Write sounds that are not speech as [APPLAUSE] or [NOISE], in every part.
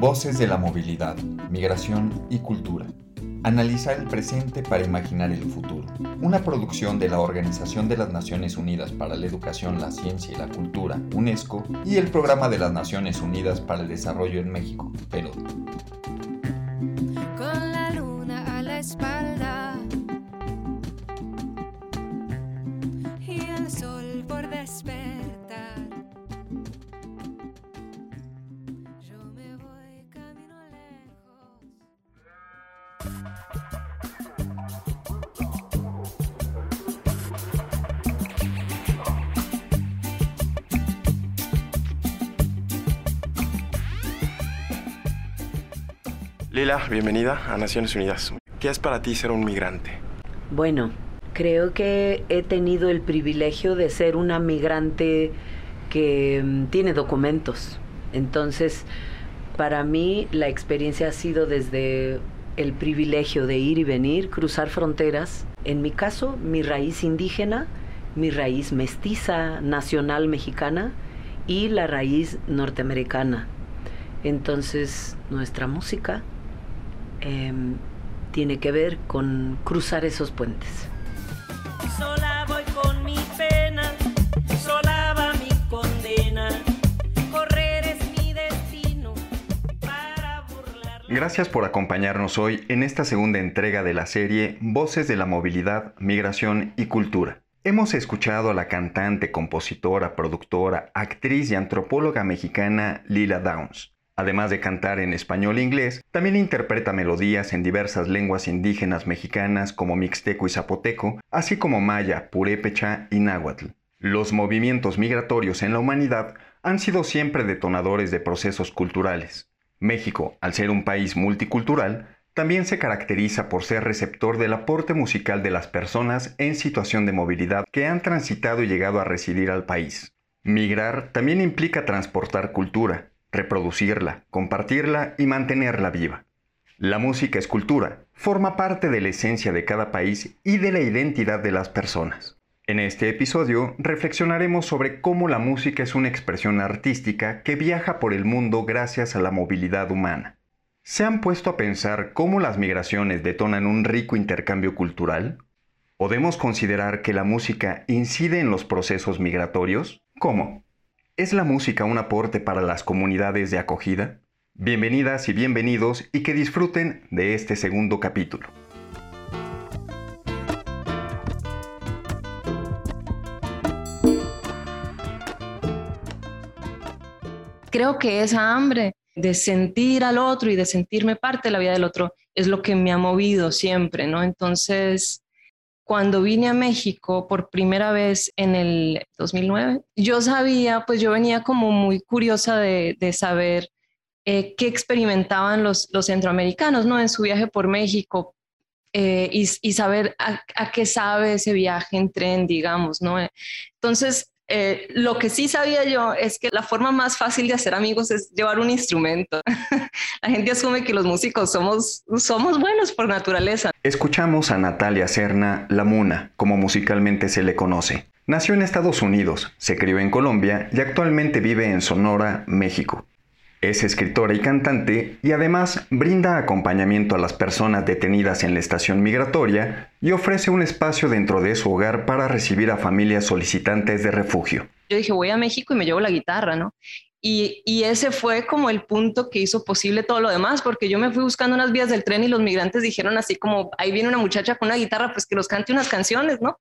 Voces de la movilidad, migración y cultura. Analizar el presente para imaginar el futuro. Una producción de la Organización de las Naciones Unidas para la Educación, la Ciencia y la Cultura, UNESCO, y el Programa de las Naciones Unidas para el Desarrollo en México, PERO. Lila, bienvenida a Naciones Unidas. ¿Qué es para ti ser un migrante? Bueno, creo que he tenido el privilegio de ser una migrante que mm, tiene documentos. Entonces, para mí la experiencia ha sido desde el privilegio de ir y venir, cruzar fronteras. En mi caso, mi raíz indígena, mi raíz mestiza nacional mexicana y la raíz norteamericana. Entonces, nuestra música em, tiene que ver con cruzar esos puentes. Gracias por acompañarnos hoy en esta segunda entrega de la serie Voces de la Movilidad, Migración y Cultura. Hemos escuchado a la cantante, compositora, productora, actriz y antropóloga mexicana Lila Downs. Además de cantar en español e inglés, también interpreta melodías en diversas lenguas indígenas mexicanas como mixteco y zapoteco, así como maya, purépecha y náhuatl. Los movimientos migratorios en la humanidad han sido siempre detonadores de procesos culturales. México, al ser un país multicultural, también se caracteriza por ser receptor del aporte musical de las personas en situación de movilidad que han transitado y llegado a residir al país. Migrar también implica transportar cultura, reproducirla, compartirla y mantenerla viva. La música es cultura, forma parte de la esencia de cada país y de la identidad de las personas. En este episodio reflexionaremos sobre cómo la música es una expresión artística que viaja por el mundo gracias a la movilidad humana. ¿Se han puesto a pensar cómo las migraciones detonan un rico intercambio cultural? ¿Podemos considerar que la música incide en los procesos migratorios? ¿Cómo? ¿Es la música un aporte para las comunidades de acogida? Bienvenidas y bienvenidos y que disfruten de este segundo capítulo. Creo que esa hambre de sentir al otro y de sentirme parte de la vida del otro es lo que me ha movido siempre, ¿no? Entonces, cuando vine a México por primera vez en el 2009, yo sabía, pues yo venía como muy curiosa de, de saber eh, qué experimentaban los, los centroamericanos, ¿no? En su viaje por México, eh, y, y, saber a, a, qué sabe ese viaje en tren, digamos, ¿no? Entonces, eh, lo que sí sabía yo es que la forma más fácil de hacer amigos es llevar un instrumento. [LAUGHS] la gente asume que los músicos somos, somos buenos por naturaleza. Escuchamos a Natalia Serna La Muna, como musicalmente se le conoce. Nació en Estados Unidos, se crió en Colombia y actualmente vive en Sonora, México. Es escritora y cantante y además brinda acompañamiento a las personas detenidas en la estación migratoria y ofrece un espacio dentro de su hogar para recibir a familias solicitantes de refugio. Yo dije, voy a México y me llevo la guitarra, ¿no? Y, y, ese fue como el punto que hizo posible todo lo demás, porque yo me fui buscando unas vías del tren y los migrantes dijeron así como, ahí viene una muchacha con una guitarra, pues que nos cante unas canciones, ¿no?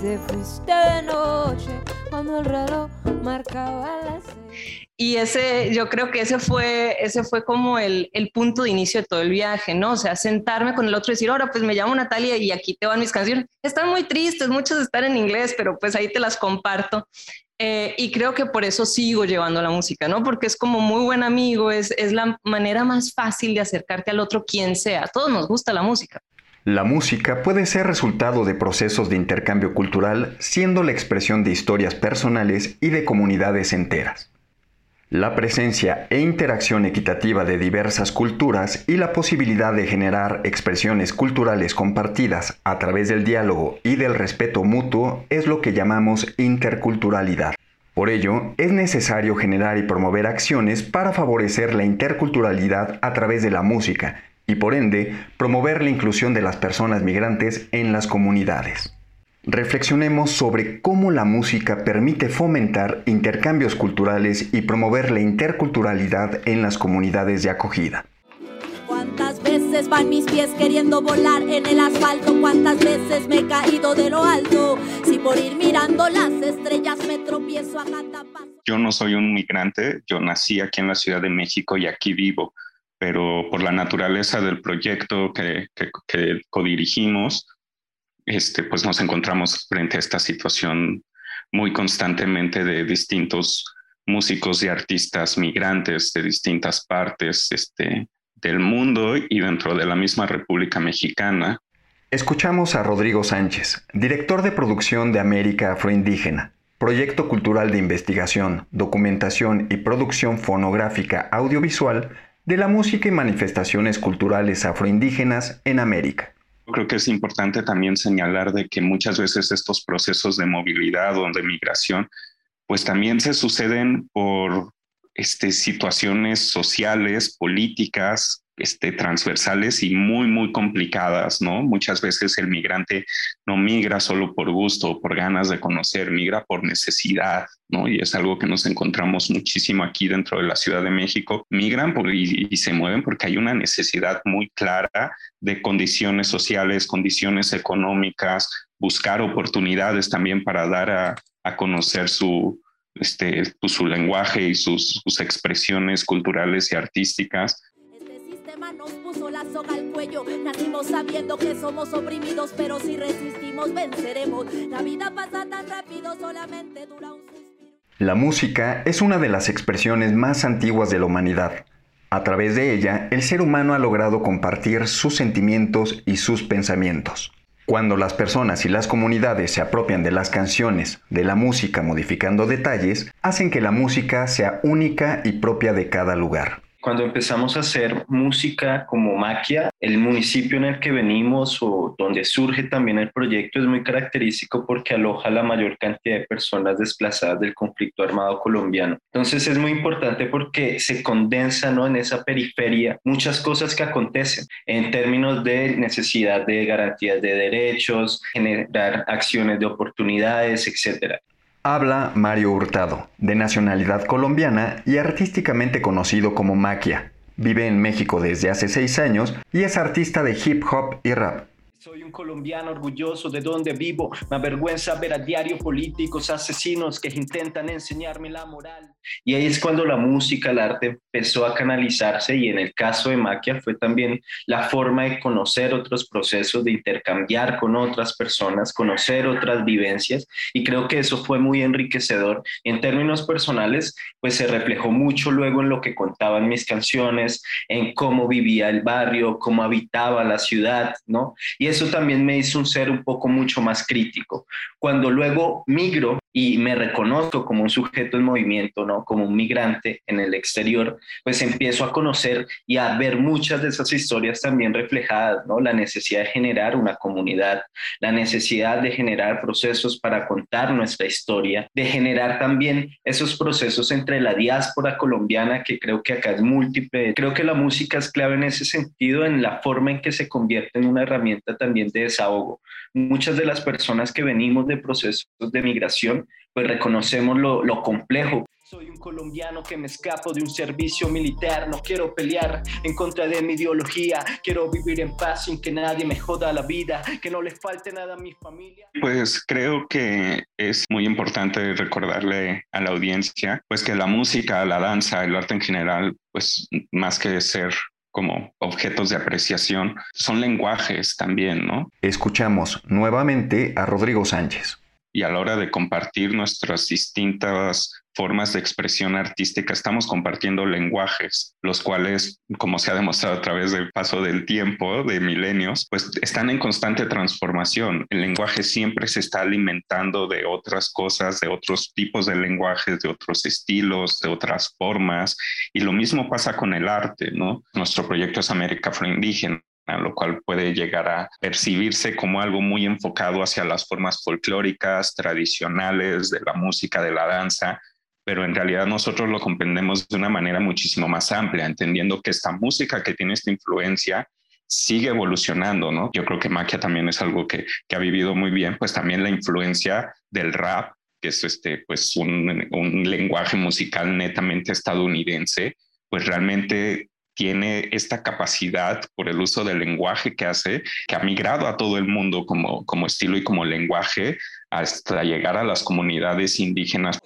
Te fuiste de noche cuando el reloj marcaba las. Y ese, yo creo que ese fue, ese fue como el, el, punto de inicio de todo el viaje, ¿no? O sea, sentarme con el otro y decir, ahora pues me llamo Natalia y aquí te van mis canciones. Están muy tristes, muchas están en inglés, pero pues ahí te las comparto. Eh, y creo que por eso sigo llevando la música, ¿no? Porque es como muy buen amigo, es, es la manera más fácil de acercarte al otro, quien sea. Todos nos gusta la música. La música puede ser resultado de procesos de intercambio cultural, siendo la expresión de historias personales y de comunidades enteras. La presencia e interacción equitativa de diversas culturas y la posibilidad de generar expresiones culturales compartidas a través del diálogo y del respeto mutuo es lo que llamamos interculturalidad. Por ello, es necesario generar y promover acciones para favorecer la interculturalidad a través de la música y por ende promover la inclusión de las personas migrantes en las comunidades. Reflexionemos sobre cómo la música permite fomentar intercambios culturales y promover la interculturalidad en las comunidades de acogida. ¿Cuántas veces van mis pies queriendo volar en el asfalto? ¿Cuántas veces me he caído de lo alto? Si por ir mirando las estrellas me tropiezo a cada paso. Yo no soy un migrante, yo nací aquí en la Ciudad de México y aquí vivo, pero por la naturaleza del proyecto que, codirigimos, este, pues nos encontramos frente a esta situación muy constantemente de distintos músicos y artistas migrantes de distintas partes este, del mundo y dentro de la misma República Mexicana. Escuchamos a Rodrigo Sánchez, director de producción de América Afroindígena, proyecto cultural de investigación, documentación y producción fonográfica audiovisual de la música y manifestaciones culturales afroindígenas en América. Creo que es importante también señalar de que muchas veces estos procesos de movilidad o de migración, pues también se suceden por este, situaciones sociales, políticas, este, transversales y muy, muy complicadas, ¿no? Muchas veces el migrante no migra solo por gusto o por ganas de conocer, migra por necesidad, ¿no? Y es algo que nos encontramos muchísimo aquí dentro de la Ciudad de México. Migran y, se mueven porque hay una necesidad muy clara de condiciones sociales, condiciones económicas, buscar oportunidades también para dar a, conocer su, este, su lenguaje y sus, expresiones culturales y artísticas. La música es una de las expresiones más antiguas de la humanidad. A través de ella, el ser humano ha logrado compartir sus sentimientos y sus pensamientos. Cuando las personas y las comunidades se apropian de las canciones, de la música modificando detalles, hacen que la música sea única y propia de cada lugar. Cuando empezamos a hacer música como Maquia, el municipio en el que venimos o donde surge también el proyecto es muy característico porque aloja la mayor cantidad de personas desplazadas del conflicto armado colombiano. Entonces es muy importante porque se condensa ¿no? en esa periferia muchas cosas que acontecen en términos de necesidad de garantías de derechos, generar acciones de oportunidades, etcétera. Habla Mario Hurtado, de nacionalidad colombiana y artísticamente conocido como Maquia. Vive en México desde hace seis años y es artista de hip hop y rap. Soy un colombiano orgulloso de donde vivo. Me avergüenza ver a diario políticos asesinos que intentan enseñarme la moral. Y ahí es cuando la música, el arte empezó a canalizarse y en el caso de Maquia fue también la forma de conocer otros procesos, de intercambiar con otras personas, conocer otras vivencias y creo que eso fue muy enriquecedor. En términos personales, pues se reflejó mucho luego en lo que contaban mis canciones, en cómo vivía el barrio, cómo habitaba la ciudad, ¿no? Y eso también me hizo un ser un poco mucho más crítico. Cuando luego migro y me reconozco como un sujeto en movimiento, ¿no? Como un migrante en el exterior, pues empiezo a conocer y a ver muchas de esas historias también reflejadas, ¿no? La necesidad de generar una comunidad, la necesidad de generar procesos para contar nuestra historia, de generar también esos procesos entre la diáspora colombiana, que creo que acá es múltiple. Creo que la música es clave en ese sentido, en la forma en que se convierte en una herramienta también de desahogo. Muchas de las personas que venimos de procesos de migración, pues reconocemos lo, lo complejo. Soy un colombiano que me escapo de un servicio militar, no quiero pelear en contra de mi ideología, quiero vivir en paz sin que nadie me joda la vida, que no le falte nada a mi familia. Pues creo que es muy importante recordarle a la audiencia, pues que la música, la danza, el arte en general, pues más que ser como objetos de apreciación, son lenguajes también, ¿no? Escuchamos nuevamente a Rodrigo Sánchez y a la hora de compartir nuestras distintas formas de expresión artística, estamos compartiendo lenguajes, los cuales, como se ha demostrado a través del paso del tiempo, de milenios, pues están en constante transformación. El lenguaje siempre se está alimentando de otras cosas, de otros tipos de lenguajes, de otros estilos, de otras formas, y lo mismo pasa con el arte, ¿no? Nuestro proyecto es América Afroindígena lo cual puede llegar a percibirse como algo muy enfocado hacia las formas folclóricas, tradicionales de la música, de la danza, pero en realidad nosotros lo comprendemos de una manera muchísimo más amplia, entendiendo que esta música que tiene esta influencia sigue evolucionando, ¿no? Yo creo que Maquia también es algo que, que ha vivido muy bien, pues también la influencia del rap, que es este, pues un, un lenguaje musical netamente estadounidense, pues realmente tiene esta capacidad por el uso del lenguaje que hace, que ha migrado a todo el mundo como, como estilo y como lenguaje, hasta llegar a las comunidades indígenas.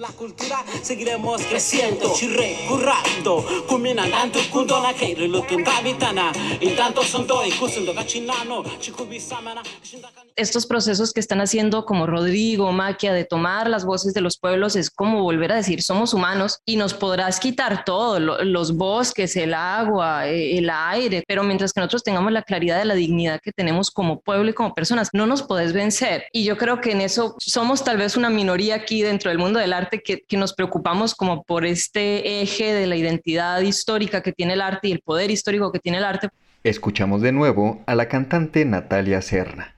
La cultura, seguiremos creciendo, recurrando, keiro lutunda vitana, y kusundo gachinano, chikubisamana, Estos procesos que están haciendo como Rodrigo, Maquia, de tomar las voces de los pueblos, es como volver a decir, somos humanos y nos podrás quitar todo, lo- los bosques, el agua, eh, el aire, pero mientras que nosotros tengamos la claridad de la dignidad que tenemos como pueblo y como personas, no nos podés vencer. Y yo creo que en eso somos tal vez una minoría aquí dentro del mundo del arte que, que nos preocupamos como por este eje de la identidad histórica que tiene el arte y el poder histórico que tiene el arte. Escuchamos de nuevo a la cantante Natalia Serna.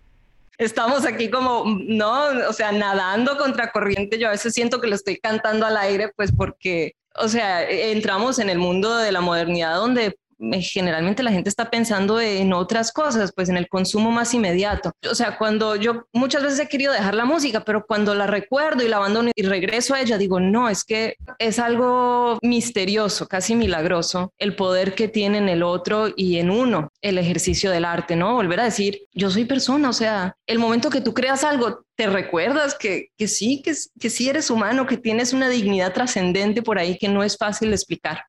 Estamos aquí como, no, o sea, nadando contra corriente. Yo a veces siento que lo estoy cantando al aire, pues porque, o sea, entramos en el mundo de la modernidad donde generalmente la gente está pensando en otras cosas, pues en el consumo más inmediato. O sea, cuando yo muchas veces he querido dejar la música, pero cuando la recuerdo y la abandono y regreso a ella, digo, no, es que es algo misterioso, casi milagroso, el poder que tiene en el otro y en uno el ejercicio del arte, ¿no? Volver a decir, yo soy persona, o sea, el momento que tú creas algo, te recuerdas que, que sí, que, que sí eres humano, que tienes una dignidad trascendente por ahí que no es fácil explicar.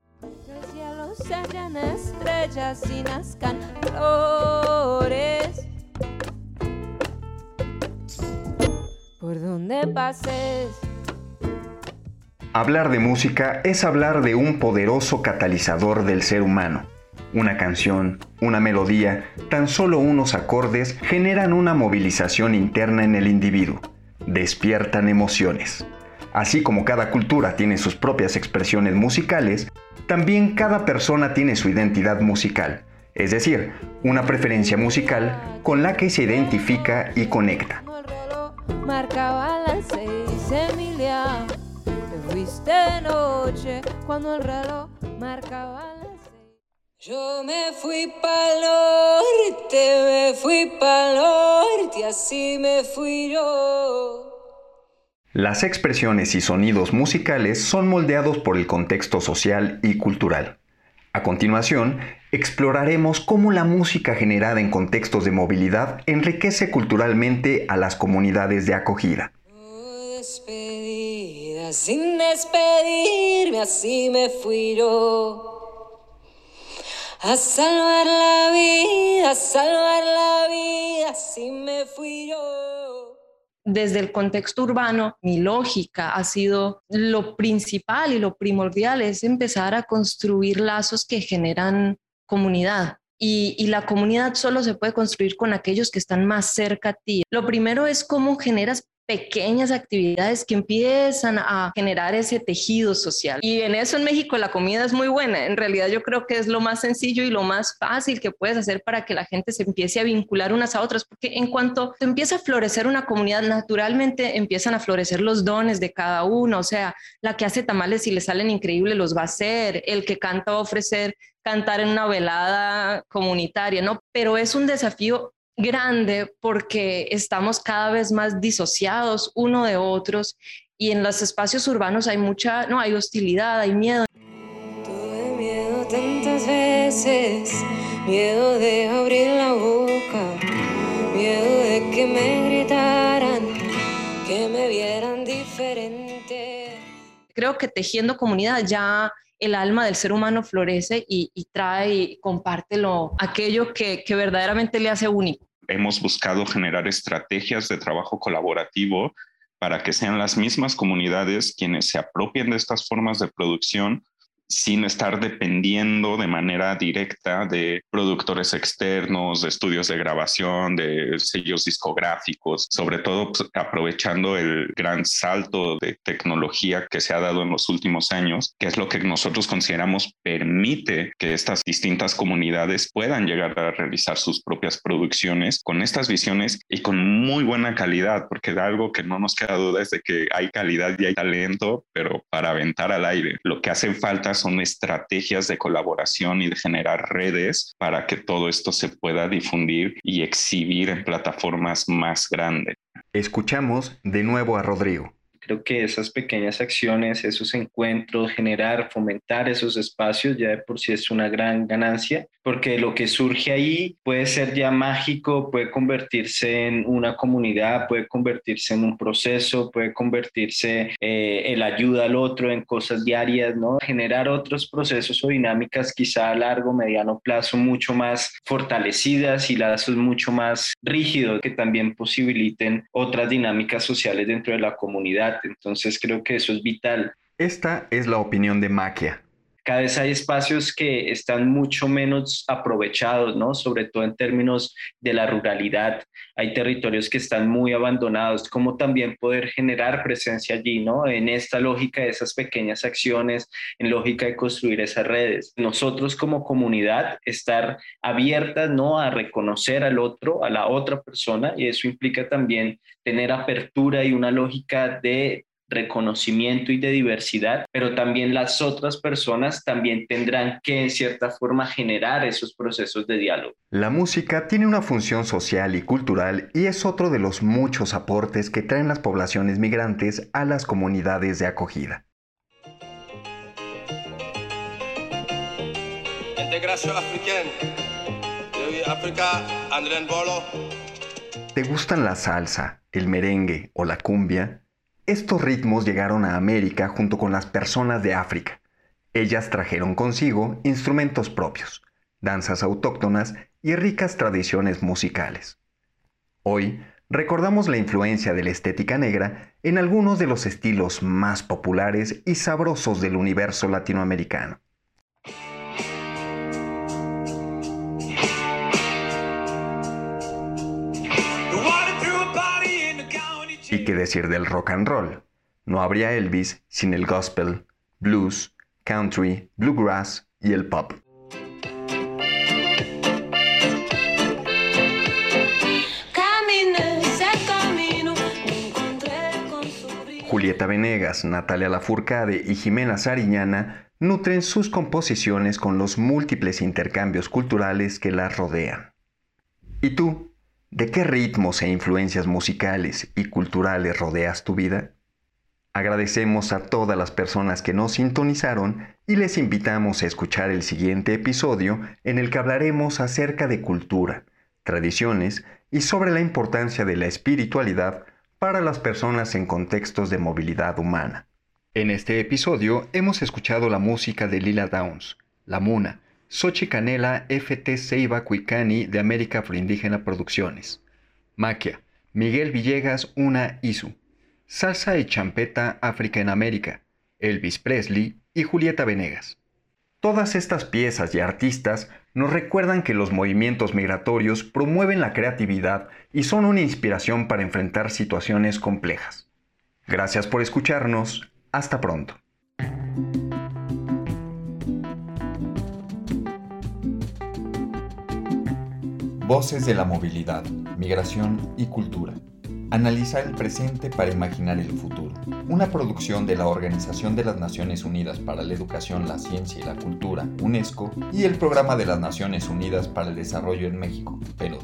Se llene estrellas y nazcan flores. Por donde pases, Hablar de música es hablar de un poderoso catalizador del ser humano. Una canción, una melodía, tan solo unos acordes generan una movilización interna en el individuo. Despiertan emociones. Así como cada cultura tiene sus propias expresiones musicales, también cada persona tiene su identidad musical, es decir, una preferencia musical con la que se identifica y conecta. Yo me fui pa'l me fui pa'l así me fui yo. Las expresiones y sonidos musicales son moldeados por el contexto social y cultural. A continuación, exploraremos cómo la música generada en contextos de movilidad enriquece culturalmente a las comunidades de acogida. Despedida, sin despedirme, así me fui yo. A salvar la vida, a salvar la vida, así me fui yo. Desde el contexto urbano, mi lógica ha sido lo principal y lo primordial es empezar a construir lazos que generan comunidad. Y, la comunidad solo se puede construir con aquellos que están más cerca a ti. Lo primero es cómo generas pequeñas actividades que empiezan a generar ese tejido social. Y en eso en México la comida es muy buena. En realidad yo creo que es lo más sencillo y lo más fácil que puedes hacer para que la gente se empiece a vincular unas a otras, porque en cuanto empieza a florecer una comunidad, naturalmente empiezan a florecer los dones de cada uno. O sea, la que hace tamales y le salen increíbles los va a hacer, el que canta va a ofrecer cantar en una velada comunitaria, ¿no? Pero es un desafío grande porque estamos cada vez más disociados uno de otros y en los espacios urbanos hay mucha, no, hay hostilidad, hay miedo. Tuve miedo tantas veces, miedo de abrir la boca, miedo de que me gritaran, que me vieran diferente. Creo que tejiendo comunidad ya el alma del ser humano florece y, trae y comparte lo, aquello que, que verdaderamente le hace único. Hemos buscado generar estrategias de trabajo colaborativo para que sean las mismas comunidades quienes se apropien de estas formas de producción sin estar dependiendo de manera directa de productores externos, de estudios de grabación, de sellos discográficos, sobre todo pues, aprovechando el gran salto de tecnología que se ha dado en los últimos años, que es lo que nosotros consideramos permite que estas distintas comunidades puedan llegar a realizar sus propias producciones con estas visiones y con muy buena calidad, porque de algo que no nos queda duda es de que hay calidad y hay talento, pero para aventar al aire. Lo que hace falta son estrategias de colaboración y de generar redes para que todo esto se pueda difundir y exhibir en plataformas más grandes. Escuchamos de nuevo a Rodrigo. Creo que esas pequeñas acciones, esos encuentros, generar, fomentar esos espacios ya de por sí es una gran ganancia, porque lo que surge ahí puede ser ya mágico, puede convertirse en una comunidad, puede convertirse en un proceso, puede convertirse eh, en la ayuda al otro, en cosas diarias, ¿no? Generar otros procesos o dinámicas quizá a largo, mediano plazo mucho más fortalecidas y lazos mucho más rígidos que también posibiliten otras dinámicas sociales dentro de la comunidad entonces creo que eso es vital. Esta es la opinión de Maquia, cada vez hay espacios que están mucho menos aprovechados, ¿no? Sobre todo en términos de la ruralidad. Hay territorios que están muy abandonados, como también poder generar presencia allí, ¿no? En esta lógica de esas pequeñas acciones, en lógica de construir esas redes. Nosotros como comunidad estar abiertas, ¿no? A reconocer al otro, a la otra persona, y eso implica también tener apertura y una lógica de reconocimiento y de diversidad, pero también las otras personas también tendrán que en cierta forma generar esos procesos de diálogo. La música tiene una función social y cultural y es otro de los muchos aportes que traen las poblaciones migrantes a las comunidades de acogida. ¿Te gustan la salsa, el merengue o la cumbia? Estos ritmos llegaron a América junto con las personas de África. Ellas trajeron consigo instrumentos propios, danzas autóctonas y ricas tradiciones musicales. Hoy recordamos la influencia de la estética negra en algunos de los estilos más populares y sabrosos del universo latinoamericano. Qué decir del rock and roll? No habría Elvis sin el gospel, blues, country, bluegrass y el pop. Julieta Venegas, Natalia Lafourcade y Jimena Sariñana nutren sus composiciones con los múltiples intercambios culturales que las rodean. ¿Y tú? ¿De qué ritmos e influencias musicales y culturales rodeas tu vida? Agradecemos a todas las personas que nos sintonizaron y les invitamos a escuchar el siguiente episodio en el que hablaremos acerca de cultura, tradiciones y sobre la importancia de la espiritualidad para las personas en contextos de movilidad humana. En este episodio hemos escuchado la música de Lila Downs, La Muna, Sochi Canela FT Ceiba Cuicani de América Afroindígena Producciones. Maquia, Miguel Villegas Una Isu. Salsa y Champeta África en América, Elvis Presley y Julieta Venegas. Todas estas piezas y artistas nos recuerdan que los movimientos migratorios promueven la creatividad y son una inspiración para enfrentar situaciones complejas. Gracias por escucharnos. Hasta pronto. Voces de la movilidad, migración y cultura. Analizar el presente para imaginar el futuro. Una producción de la Organización de las Naciones Unidas para la Educación, la Ciencia y la Cultura, UNESCO, y el Programa de las Naciones Unidas para el Desarrollo en México, Perú.